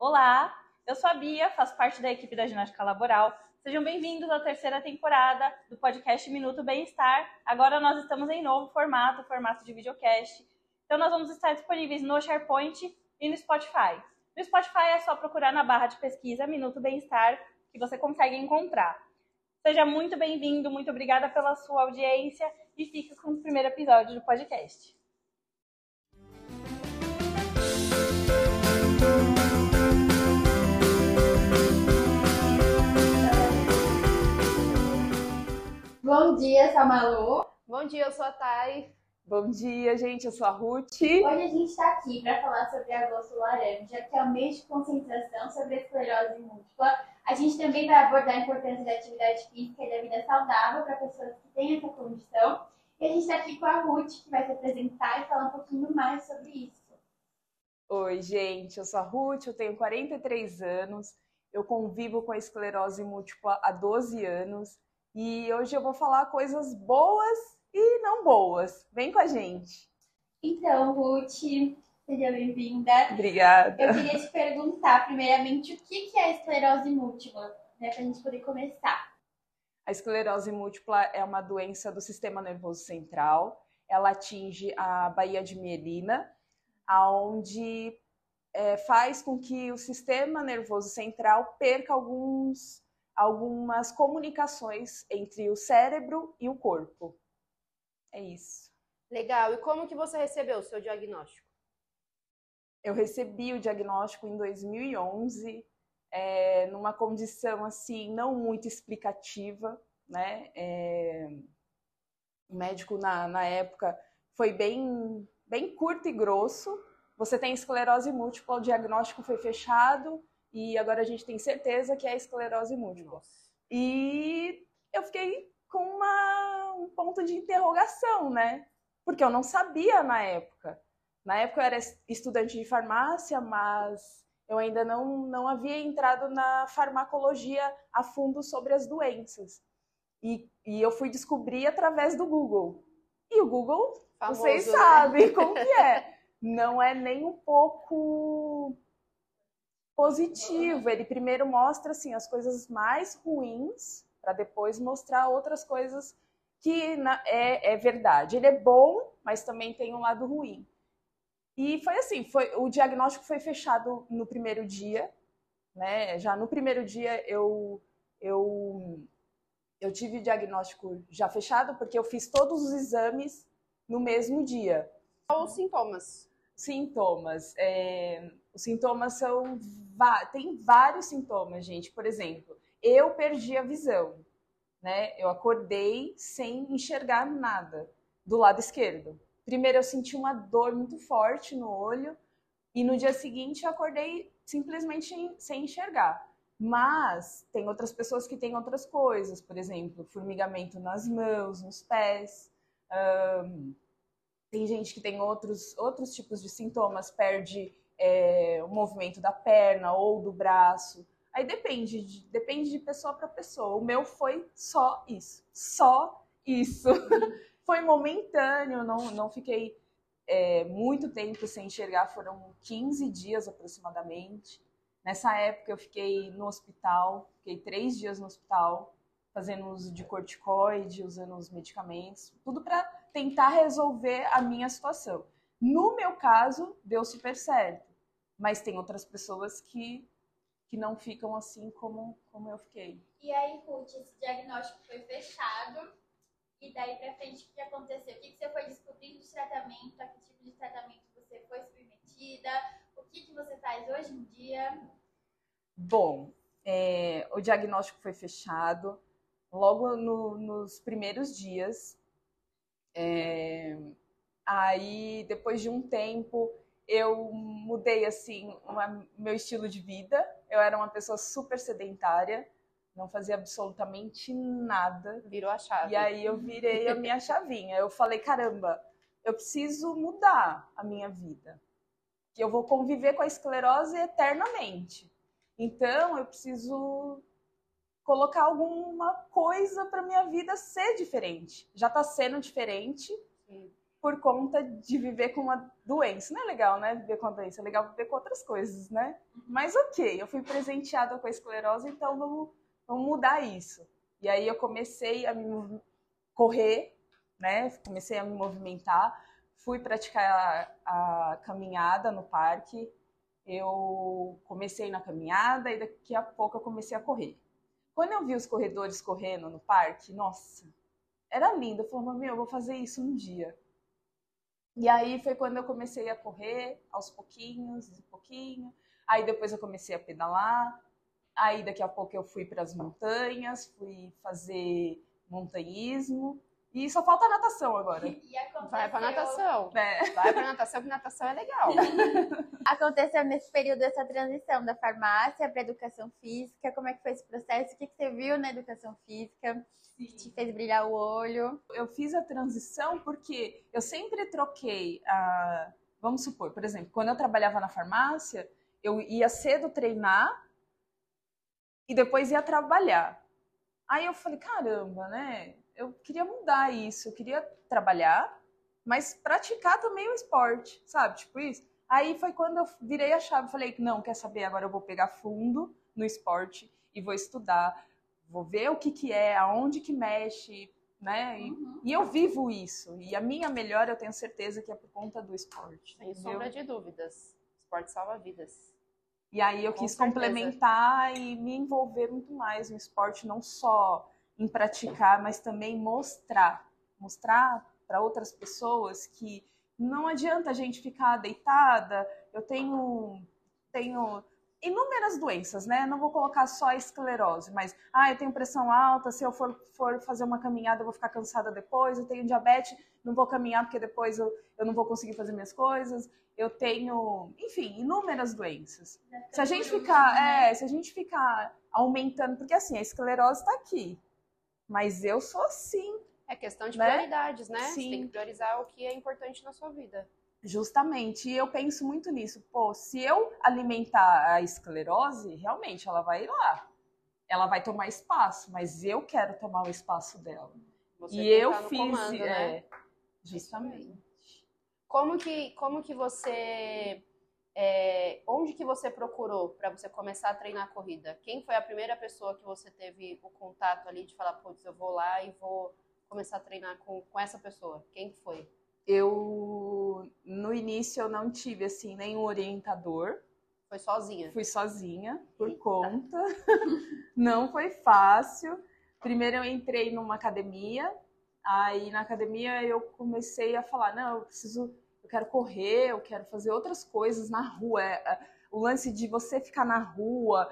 Olá, eu sou a Bia, faço parte da equipe da ginástica laboral. Sejam bem-vindos à terceira temporada do podcast Minuto Bem-Estar. Agora nós estamos em novo formato, formato de videocast. Então nós vamos estar disponíveis no SharePoint e no Spotify. No Spotify é só procurar na barra de pesquisa Minuto Bem-Estar que você consegue encontrar. Seja muito bem-vindo, muito obrigada pela sua audiência e fique com o primeiro episódio do podcast. Bom dia, sou a Malu. Bom dia, eu sou a Thay. Bom dia, gente. Eu sou a Ruth. Hoje a gente está aqui para falar sobre agosto laranja, que é o mês de conscientização sobre a esclerose múltipla. A gente também vai abordar a importância da atividade física e da vida saudável para pessoas que têm essa condição. E a gente está aqui com a Ruth, que vai se apresentar e falar um pouquinho mais sobre isso. Oi, gente. Eu sou a Ruth, eu tenho 43 anos. Eu convivo com a esclerose múltipla há 12 anos. E hoje eu vou falar coisas boas e não boas. Vem com a gente. Então, Ruth, seja bem-vinda. Obrigada. Eu queria te perguntar, primeiramente, o que é a esclerose múltipla, né, para a gente poder começar. A esclerose múltipla é uma doença do sistema nervoso central. Ela atinge a baía de mielina, aonde é, faz com que o sistema nervoso central perca alguns, algumas comunicações entre o cérebro e o corpo. É isso. Legal. E como que você recebeu o seu diagnóstico? Eu recebi o diagnóstico em 2011, é, numa condição assim não muito explicativa, né? É, o médico na, na época foi bem bem curto e grosso. Você tem esclerose múltipla, o diagnóstico foi fechado e agora a gente tem certeza que é esclerose múltipla. Nossa. E eu fiquei com uma, um ponto de interrogação, né? Porque eu não sabia na época. Na época eu era estudante de farmácia, mas eu ainda não, não havia entrado na farmacologia a fundo sobre as doenças. E, e eu fui descobrir através do Google. E o Google, Famoso, vocês né? sabem como que é. Não é nem um pouco positivo. Ele primeiro mostra assim as coisas mais ruins para depois mostrar outras coisas que na, é, é verdade. Ele é bom, mas também tem um lado ruim. E foi assim, foi o diagnóstico foi fechado no primeiro dia, né? Já no primeiro dia eu eu eu tive o diagnóstico já fechado porque eu fiz todos os exames no mesmo dia. Quais os sintomas? Sintomas. É, os sintomas são. Tem vários sintomas, gente. Por exemplo, eu perdi a visão. Né? Eu acordei sem enxergar nada do lado esquerdo. Primeiro eu senti uma dor muito forte no olho e no dia seguinte eu acordei simplesmente em- sem enxergar. Mas tem outras pessoas que têm outras coisas, por exemplo, formigamento nas mãos, nos pés. Ahn, tem gente que tem outros, outros tipos de sintomas, perde é, o movimento da perna ou do braço. Aí depende de, depende de pessoa para pessoa. O meu foi só isso. Só isso. foi momentâneo, não, não fiquei é, muito tempo sem enxergar, foram 15 dias aproximadamente. Nessa época eu fiquei no hospital, fiquei três dias no hospital, fazendo uso de corticoide, usando os medicamentos, tudo para tentar resolver a minha situação. No meu caso, deu super certo, mas tem outras pessoas que, que não ficam assim como, como eu fiquei. E aí, Ruth, esse diagnóstico foi fechado. E daí pra frente, o que aconteceu? O que, que você foi descobrindo de tratamento? A que tipo de tratamento você foi submetida? O que, que você faz hoje em dia? Bom, é, o diagnóstico foi fechado logo no- nos primeiros dias. É, aí, depois de um tempo, eu mudei assim uma- meu estilo de vida. Eu era uma pessoa super sedentária, não fazia absolutamente nada. Virou a chave. E aí eu virei a minha chavinha. Eu falei, caramba, eu preciso mudar a minha vida. Que eu vou conviver com a esclerose eternamente. Então eu preciso colocar alguma coisa para minha vida ser diferente. Já está sendo diferente. Sim. por conta de viver com uma doença. Não é legal, né? Viver com a doença, é legal viver com outras coisas, né? Mas ok, eu fui presenteada com a esclerose, então vamos, vamos mudar isso. E aí eu comecei a me correr, né? Comecei a me movimentar, fui praticar a, a caminhada no parque. Eu comecei na caminhada e daqui a pouco eu comecei a correr. Quando eu vi os corredores correndo no parque, nossa, era lindo. Eu falei, meu, eu vou fazer isso um dia. E aí foi quando eu comecei a correr, aos pouquinhos, de pouquinho. Aí depois eu comecei a pedalar. Aí daqui a pouco eu fui para as montanhas, fui fazer montanhismo. E só falta natação agora. E aconteceu... Vai pra natação. É. Vai pra natação, que natação é legal. Aconteceu nesse período essa transição da farmácia para educação física. Como é que foi esse processo? O que, que você viu na educação física que te fez brilhar o olho? Eu fiz a transição porque eu sempre troquei a. Vamos supor, por exemplo, quando eu trabalhava na farmácia, eu ia cedo treinar e depois ia trabalhar. Aí eu falei, caramba, né? Eu queria mudar isso, eu queria trabalhar, mas praticar também o esporte, sabe? Tipo isso. Aí foi quando eu virei a chave, falei, não, quer saber, agora eu vou pegar fundo no esporte e vou estudar, vou ver o que que é, aonde que mexe, né? E, Uhum. e eu vivo isso. E a minha melhor, eu tenho certeza que é por conta do esporte. Sem entendeu? sombra de dúvidas. Esporte salva vidas. E aí eu Com quis certeza. complementar e me envolver muito mais no esporte, não só em praticar, mas também mostrar, mostrar para outras pessoas que não adianta a gente ficar deitada. Eu tenho tenho inúmeras doenças, né? Não vou colocar só a esclerose, mas ah, eu tenho pressão alta, se eu for, for fazer uma caminhada eu vou ficar cansada depois, eu tenho diabetes, não vou caminhar porque depois eu, eu não vou conseguir fazer minhas coisas. Eu tenho, enfim, inúmeras doenças. Se a gente ficar, é, se a gente ficar aumentando, porque assim, a esclerose está aqui, mas eu sou assim, É questão de Né? prioridades, né? Você Sim. tem que priorizar o que é importante na sua vida. justamente. E eu penso muito nisso. Pô, se eu alimentar a esclerose, realmente ela vai lá. Ela vai tomar espaço, mas eu quero tomar o espaço dela. Você e eu fiz, comando, né? é, justamente. Como que, como que você. É, onde que você procurou para você começar a treinar corrida? Quem foi a primeira pessoa que você teve o contato ali de falar, putz, eu vou lá e vou começar a treinar com, com essa pessoa? Quem que foi? Eu no início eu não tive assim nenhum orientador. Foi sozinha? Fui sozinha por Eita. conta. Não foi fácil. Primeiro eu entrei numa academia. Aí na academia eu comecei a falar, não, eu preciso, eu quero correr, eu quero fazer outras coisas na rua. É, é, O lance de você ficar na rua,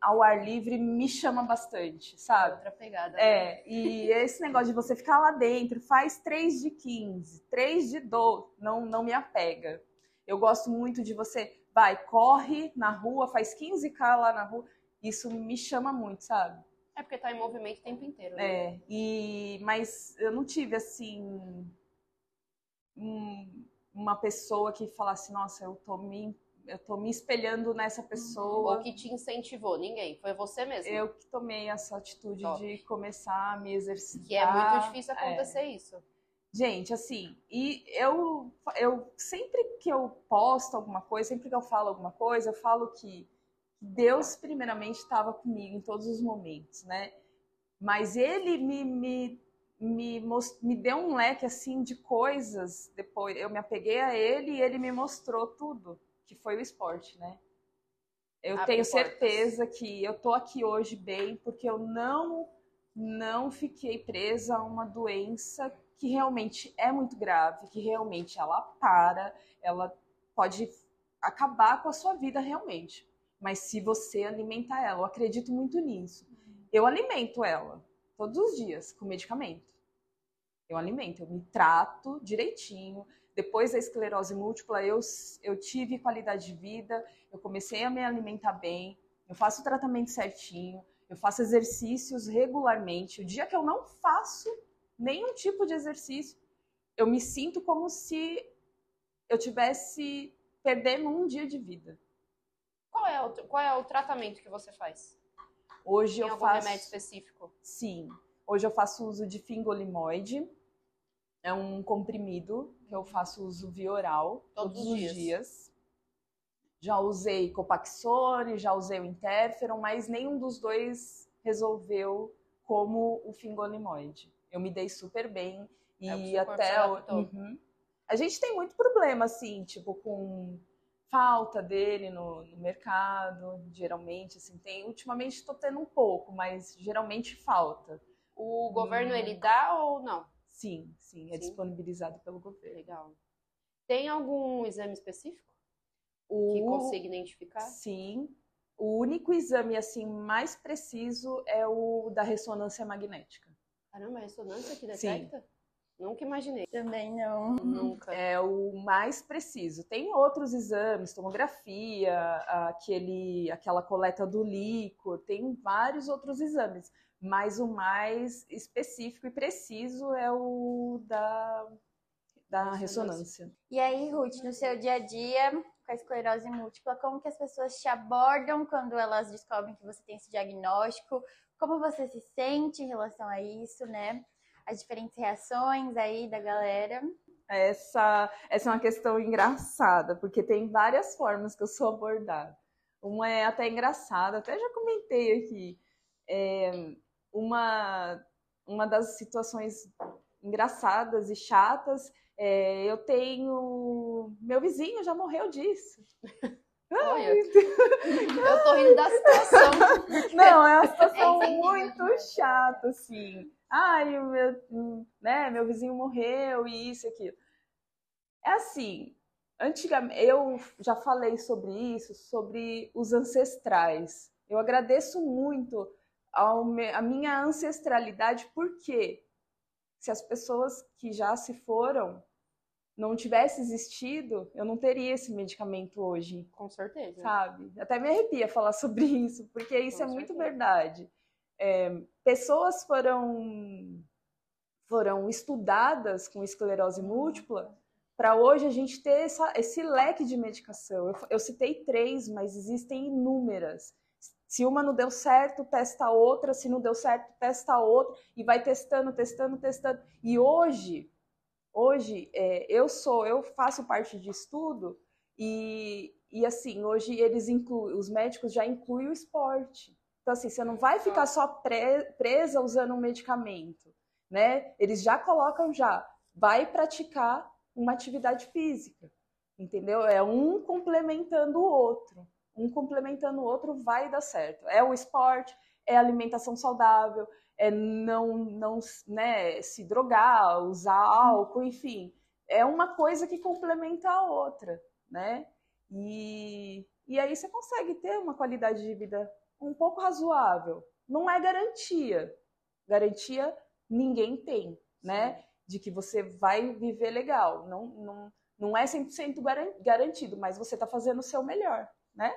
ao ar livre, me chama bastante, sabe? Outra pegada. né? É, e esse negócio de você ficar lá dentro, faz 3 de 15, 3 de 12, não, não me apega. Eu gosto muito de você, vai, corre na rua, faz 15k lá na rua, isso me chama muito, sabe? É porque tá em movimento o tempo inteiro. né? É, e, mas eu não tive, assim, um- uma pessoa que falasse, nossa, eu tô me, eu tô me espelhando nessa pessoa. Ou que te incentivou? Ninguém. Foi você mesmo. Eu que tomei essa atitude Top. de começar a me exercitar. Que é muito difícil é. acontecer isso. Gente, assim, e eu, eu sempre que eu posto alguma coisa, sempre que eu falo alguma coisa, eu falo que Deus primeiramente estava comigo em todos os momentos, né? Mas ele me, me, me, mos- me deu um leque assim de coisas depois. Eu me apeguei a ele e ele me mostrou tudo, que foi o esporte, né? Eu Abre tenho portas. certeza que eu tô aqui hoje bem porque eu não não fiquei presa a uma doença que realmente é muito grave, que realmente ela para, ela pode acabar com a sua vida realmente. Mas se você alimentar ela, eu acredito muito nisso. Eu alimento ela todos os dias com medicamento. Eu alimento, eu me trato direitinho. Depois da esclerose múltipla, eu, eu tive qualidade de vida, eu comecei a me alimentar bem, eu faço o tratamento certinho, eu faço exercícios regularmente. O dia que eu não faço nenhum tipo de exercício, eu me sinto como se eu tivesse perdendo um dia de vida. Qual é o, qual é o tratamento que você faz? Hoje Tem eu algum faço remédio específico? Sim. Hoje eu faço uso de fingolimoide. É um comprimido que eu faço uso via oral Todos todos, os dias. dias. Já usei Copaxone, já usei o Interferon, mas nenhum dos dois resolveu como o fingolimoide. Eu me dei super bem e É corpo se até o-. Uhum. a gente tem muito problema assim, tipo com falta dele no, no mercado, geralmente assim tem. Ultimamente estou tendo um pouco, mas geralmente falta. O governo Hum. ele dá ou não? Sim, sim, é Sim. disponibilizado pelo governo. Legal. Tem algum exame específico O, que consiga identificar? Sim. O único exame assim mais preciso é o da ressonância magnética. Caramba, a ressonância que Sim. detecta? Nunca imaginei. Também não. Nunca. É o mais preciso. Tem outros exames, tomografia, aquele, aquela coleta do líquor, tem vários outros exames, mas o mais específico e preciso é o da, da Ressonância. ressonância. E aí, Ruth, no seu dia a dia com a esclerose múltipla, como que as pessoas te abordam quando elas descobrem que você tem esse diagnóstico? Como você se sente em relação a isso, né? As diferentes reações aí da galera. Essa, essa é uma questão engraçada, porque tem várias formas que eu sou abordada. Uma é até engraçada, até já comentei aqui. É, uma, uma das situações engraçadas e chatas, é, eu tenho. Meu vizinho já morreu disso. Olha, eu tô rindo da situação. Não, é uma situação É muito chata, assim. Ai, o meu, né, meu vizinho morreu e isso e aquilo. É assim, antigamente, eu já falei sobre isso, sobre os ancestrais. Eu agradeço muito a minha ancestralidade, porque se as pessoas que já se foram não tivessem existido, eu não teria esse medicamento hoje Com certeza. sabe? Até me arrepia falar sobre isso, porque isso Com é muito certeza. verdade. É, pessoas foram foram estudadas com esclerose múltipla para hoje a gente ter essa- esse leque de medicação. Eu, eu citei três, mas existem inúmeras. Se uma não deu certo, testa a outra. Se não deu certo, testa a outra. E vai testando, testando, testando. E hoje, hoje é, eu sou, eu faço parte de estudo e, e assim, hoje eles incluem, os médicos já incluem o esporte. Então, assim, você não vai ficar só pre- presa usando um medicamento, né? Eles já colocam já, vai praticar uma atividade física, entendeu? É um complementando o outro. Um complementando o outro vai dar certo. É o esporte, é alimentação saudável, é não, não né, se drogar, usar álcool, enfim. É uma coisa que complementa a outra, né? E, e aí você consegue ter uma qualidade de vida um pouco razoável. Não é garantia. Garantia ninguém tem, né? De que você vai viver legal. Não, não, não é 100% garan- garantido, mas você está fazendo o seu melhor, né?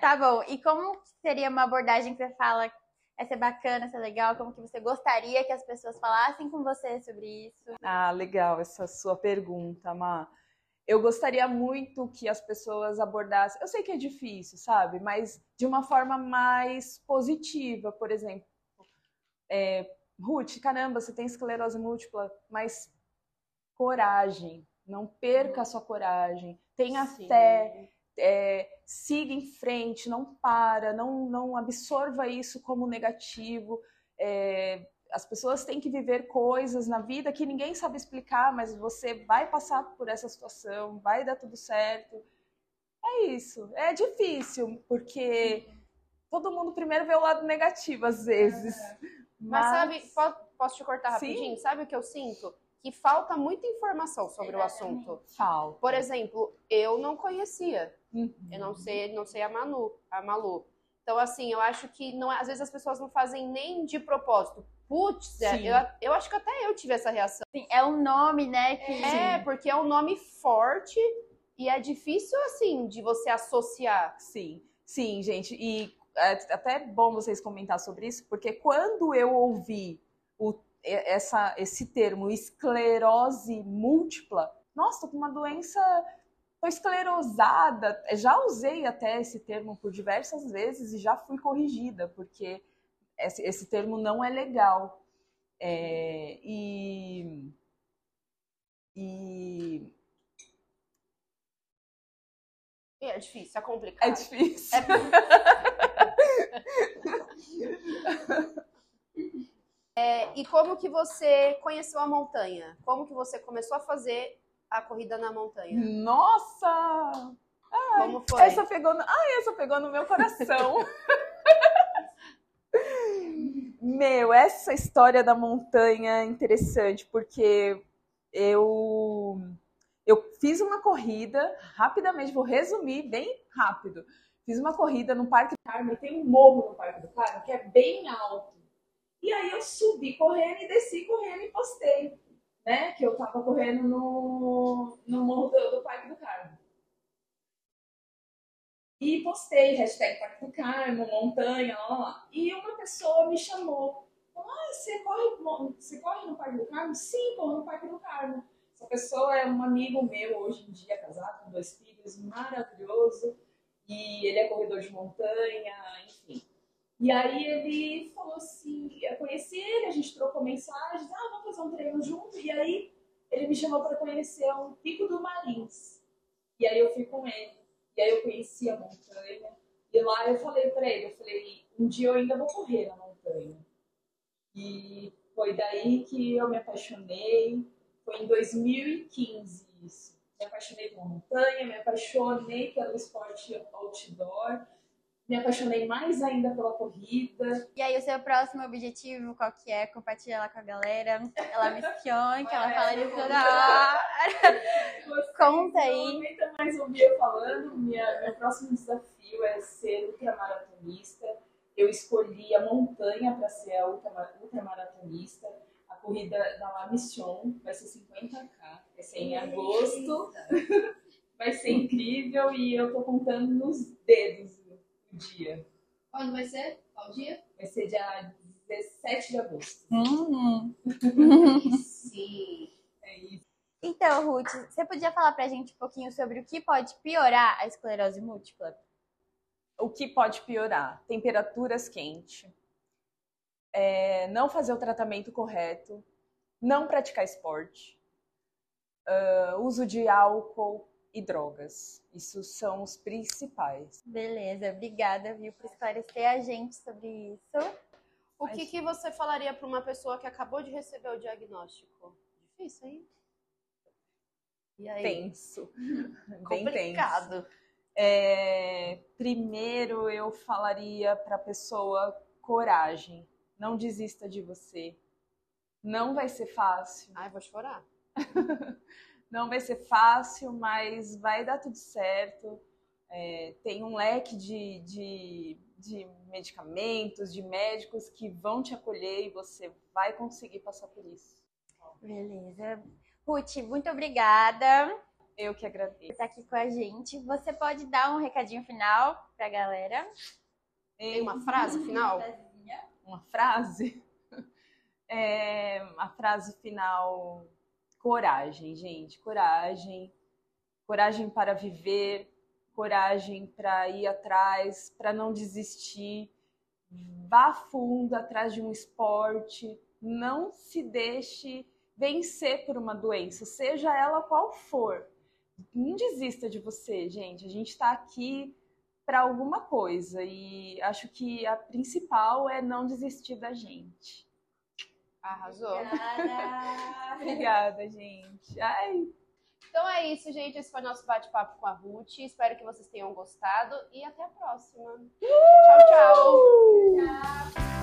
Tá bom. E como seria uma abordagem que você fala essa é bacana, essa é legal? Como que você gostaria que as pessoas falassem com você sobre isso? Ah, legal essa sua pergunta, Má. Eu gostaria muito que as pessoas abordassem. Eu sei que é difícil, sabe? Mas de uma forma mais positiva, por exemplo. É, Ruth, caramba, você tem esclerose múltipla, mas coragem. Não perca a sua coragem. Tenha Sim. fé. É, siga em frente, não para, não, não absorva isso como negativo. É, as pessoas têm que viver coisas na vida que ninguém sabe explicar, mas você vai passar por essa situação, vai dar tudo certo. É isso. É difícil, porque todo mundo primeiro vê o lado negativo às vezes. Mas sabe, po- posso te cortar Sim. rapidinho? Sabe o que eu sinto? Que falta muita informação sobre o assunto. Falta. Por exemplo, eu não conhecia. Uhum. Eu não sei, não sei a Manu, a Malu. Então, assim, eu acho que não, é- às vezes as pessoas não fazem nem de propósito. Putz, é, Sim. eu, eu acho que até eu tive essa reação. Assim, é um nome, né? Que... É, porque é um nome forte e é difícil, assim, de você associar. Sim, sim, gente. E é até bom vocês comentar sobre isso, porque quando eu ouvi o- essa, esse termo esclerose múltipla, nossa, tô com uma doença, tô esclerosada. Já usei até esse termo por diversas vezes e já fui corrigida, porque esse, esse termo não é legal. É, e E É difícil, é complicado. é difícil. É, e como que você conheceu a montanha? Como que você começou a fazer a corrida na montanha? Nossa! Como foi? Essa pegou no... Ai, essa pegou no meu coração. meu, essa história da montanha é interessante, porque eu eu fiz uma corrida, rapidamente, vou resumir bem rápido. Fiz uma corrida no Parque do Carmo, tem um morro no Parque do Carmo que é bem alto. E aí eu subi correndo e desci correndo e postei, né? Que eu tava correndo no, no morro do, do Parque do Carmo. E postei, hashtag Parque do Carmo, montanha, lá, lá. E uma pessoa me chamou. Ah, você corre, você corre no Parque do Carmo? Sim, corro no Parque do Carmo. Essa pessoa é um amigo meu hoje em dia, casado com dois filhos, maravilhoso. E ele é corredor de montanha, enfim. E aí ele falou assim, eu conheci ele, a gente trocou mensagens, ah, vamos fazer um treino junto. E aí ele me chamou para conhecer o Pico do Marins. E aí eu fui com ele. E aí eu conheci a montanha. E lá eu falei para ele, eu falei, um dia eu ainda vou correr na montanha. E foi daí que eu me apaixonei. Foi em 2015 isso. Me apaixonei pela montanha, me apaixonei pelo esporte outdoor, me apaixonei mais ainda pela corrida. E aí, o seu próximo objetivo, qual que é? Compartilha lá com a galera. Ela me espiou, que ela fala de toda hora. Conta aí. Não aguenta mais ouvir eu falando. Minha, meu próximo desafio é ser ultramaratonista. Eu escolhi a montanha para ser a ultramar- ultramaratonista. A corrida da La Mission vai ser 50k. Vai ser em agosto. Vai ser incrível e eu tô contando nos dedos dia. Quando vai ser? Qual dia? Vai ser dia 17 de agosto. Uhum. Sim. É isso. Então, Ruth, você podia falar pra gente um pouquinho sobre o que pode piorar a esclerose múltipla? O que pode piorar? Temperaturas quentes, é, não fazer o tratamento correto, não praticar esporte, ah, uso de álcool e drogas. Isso são os principais. Beleza, obrigada, viu, por esclarecer a gente sobre isso. O que, que você falaria para uma pessoa que acabou de receber o diagnóstico? Difícil, hein? E aí? Tenso. Bem tenso. Complicado. É, primeiro eu falaria para a pessoa coragem. Não desista de você. Não vai ser fácil. Ai, vou chorar. Não vai ser fácil, mas vai dar tudo certo. É, tem um leque de, de, de medicamentos, de médicos que vão te acolher e você vai conseguir passar por isso. Beleza. Ruth, muito obrigada Eu que por agradeço. estar aqui com a gente. Você pode dar um recadinho final pra galera? Tem uma frase final? uma frase. É, a frase final: coragem, gente, coragem. Coragem para viver, coragem para ir atrás, para não desistir. Vá fundo atrás de um esporte, não se deixe vencer por uma doença, seja ela qual for. Não desista de você, gente. A gente está aqui para alguma coisa e acho que a principal é não desistir da gente. Arrasou. Obrigada. Gente. Ai. Então é isso, gente. Esse foi o nosso bate-papo com a Ruth. Espero que vocês tenham gostado e até a próxima. Uh! Tchau, tchau. tchau.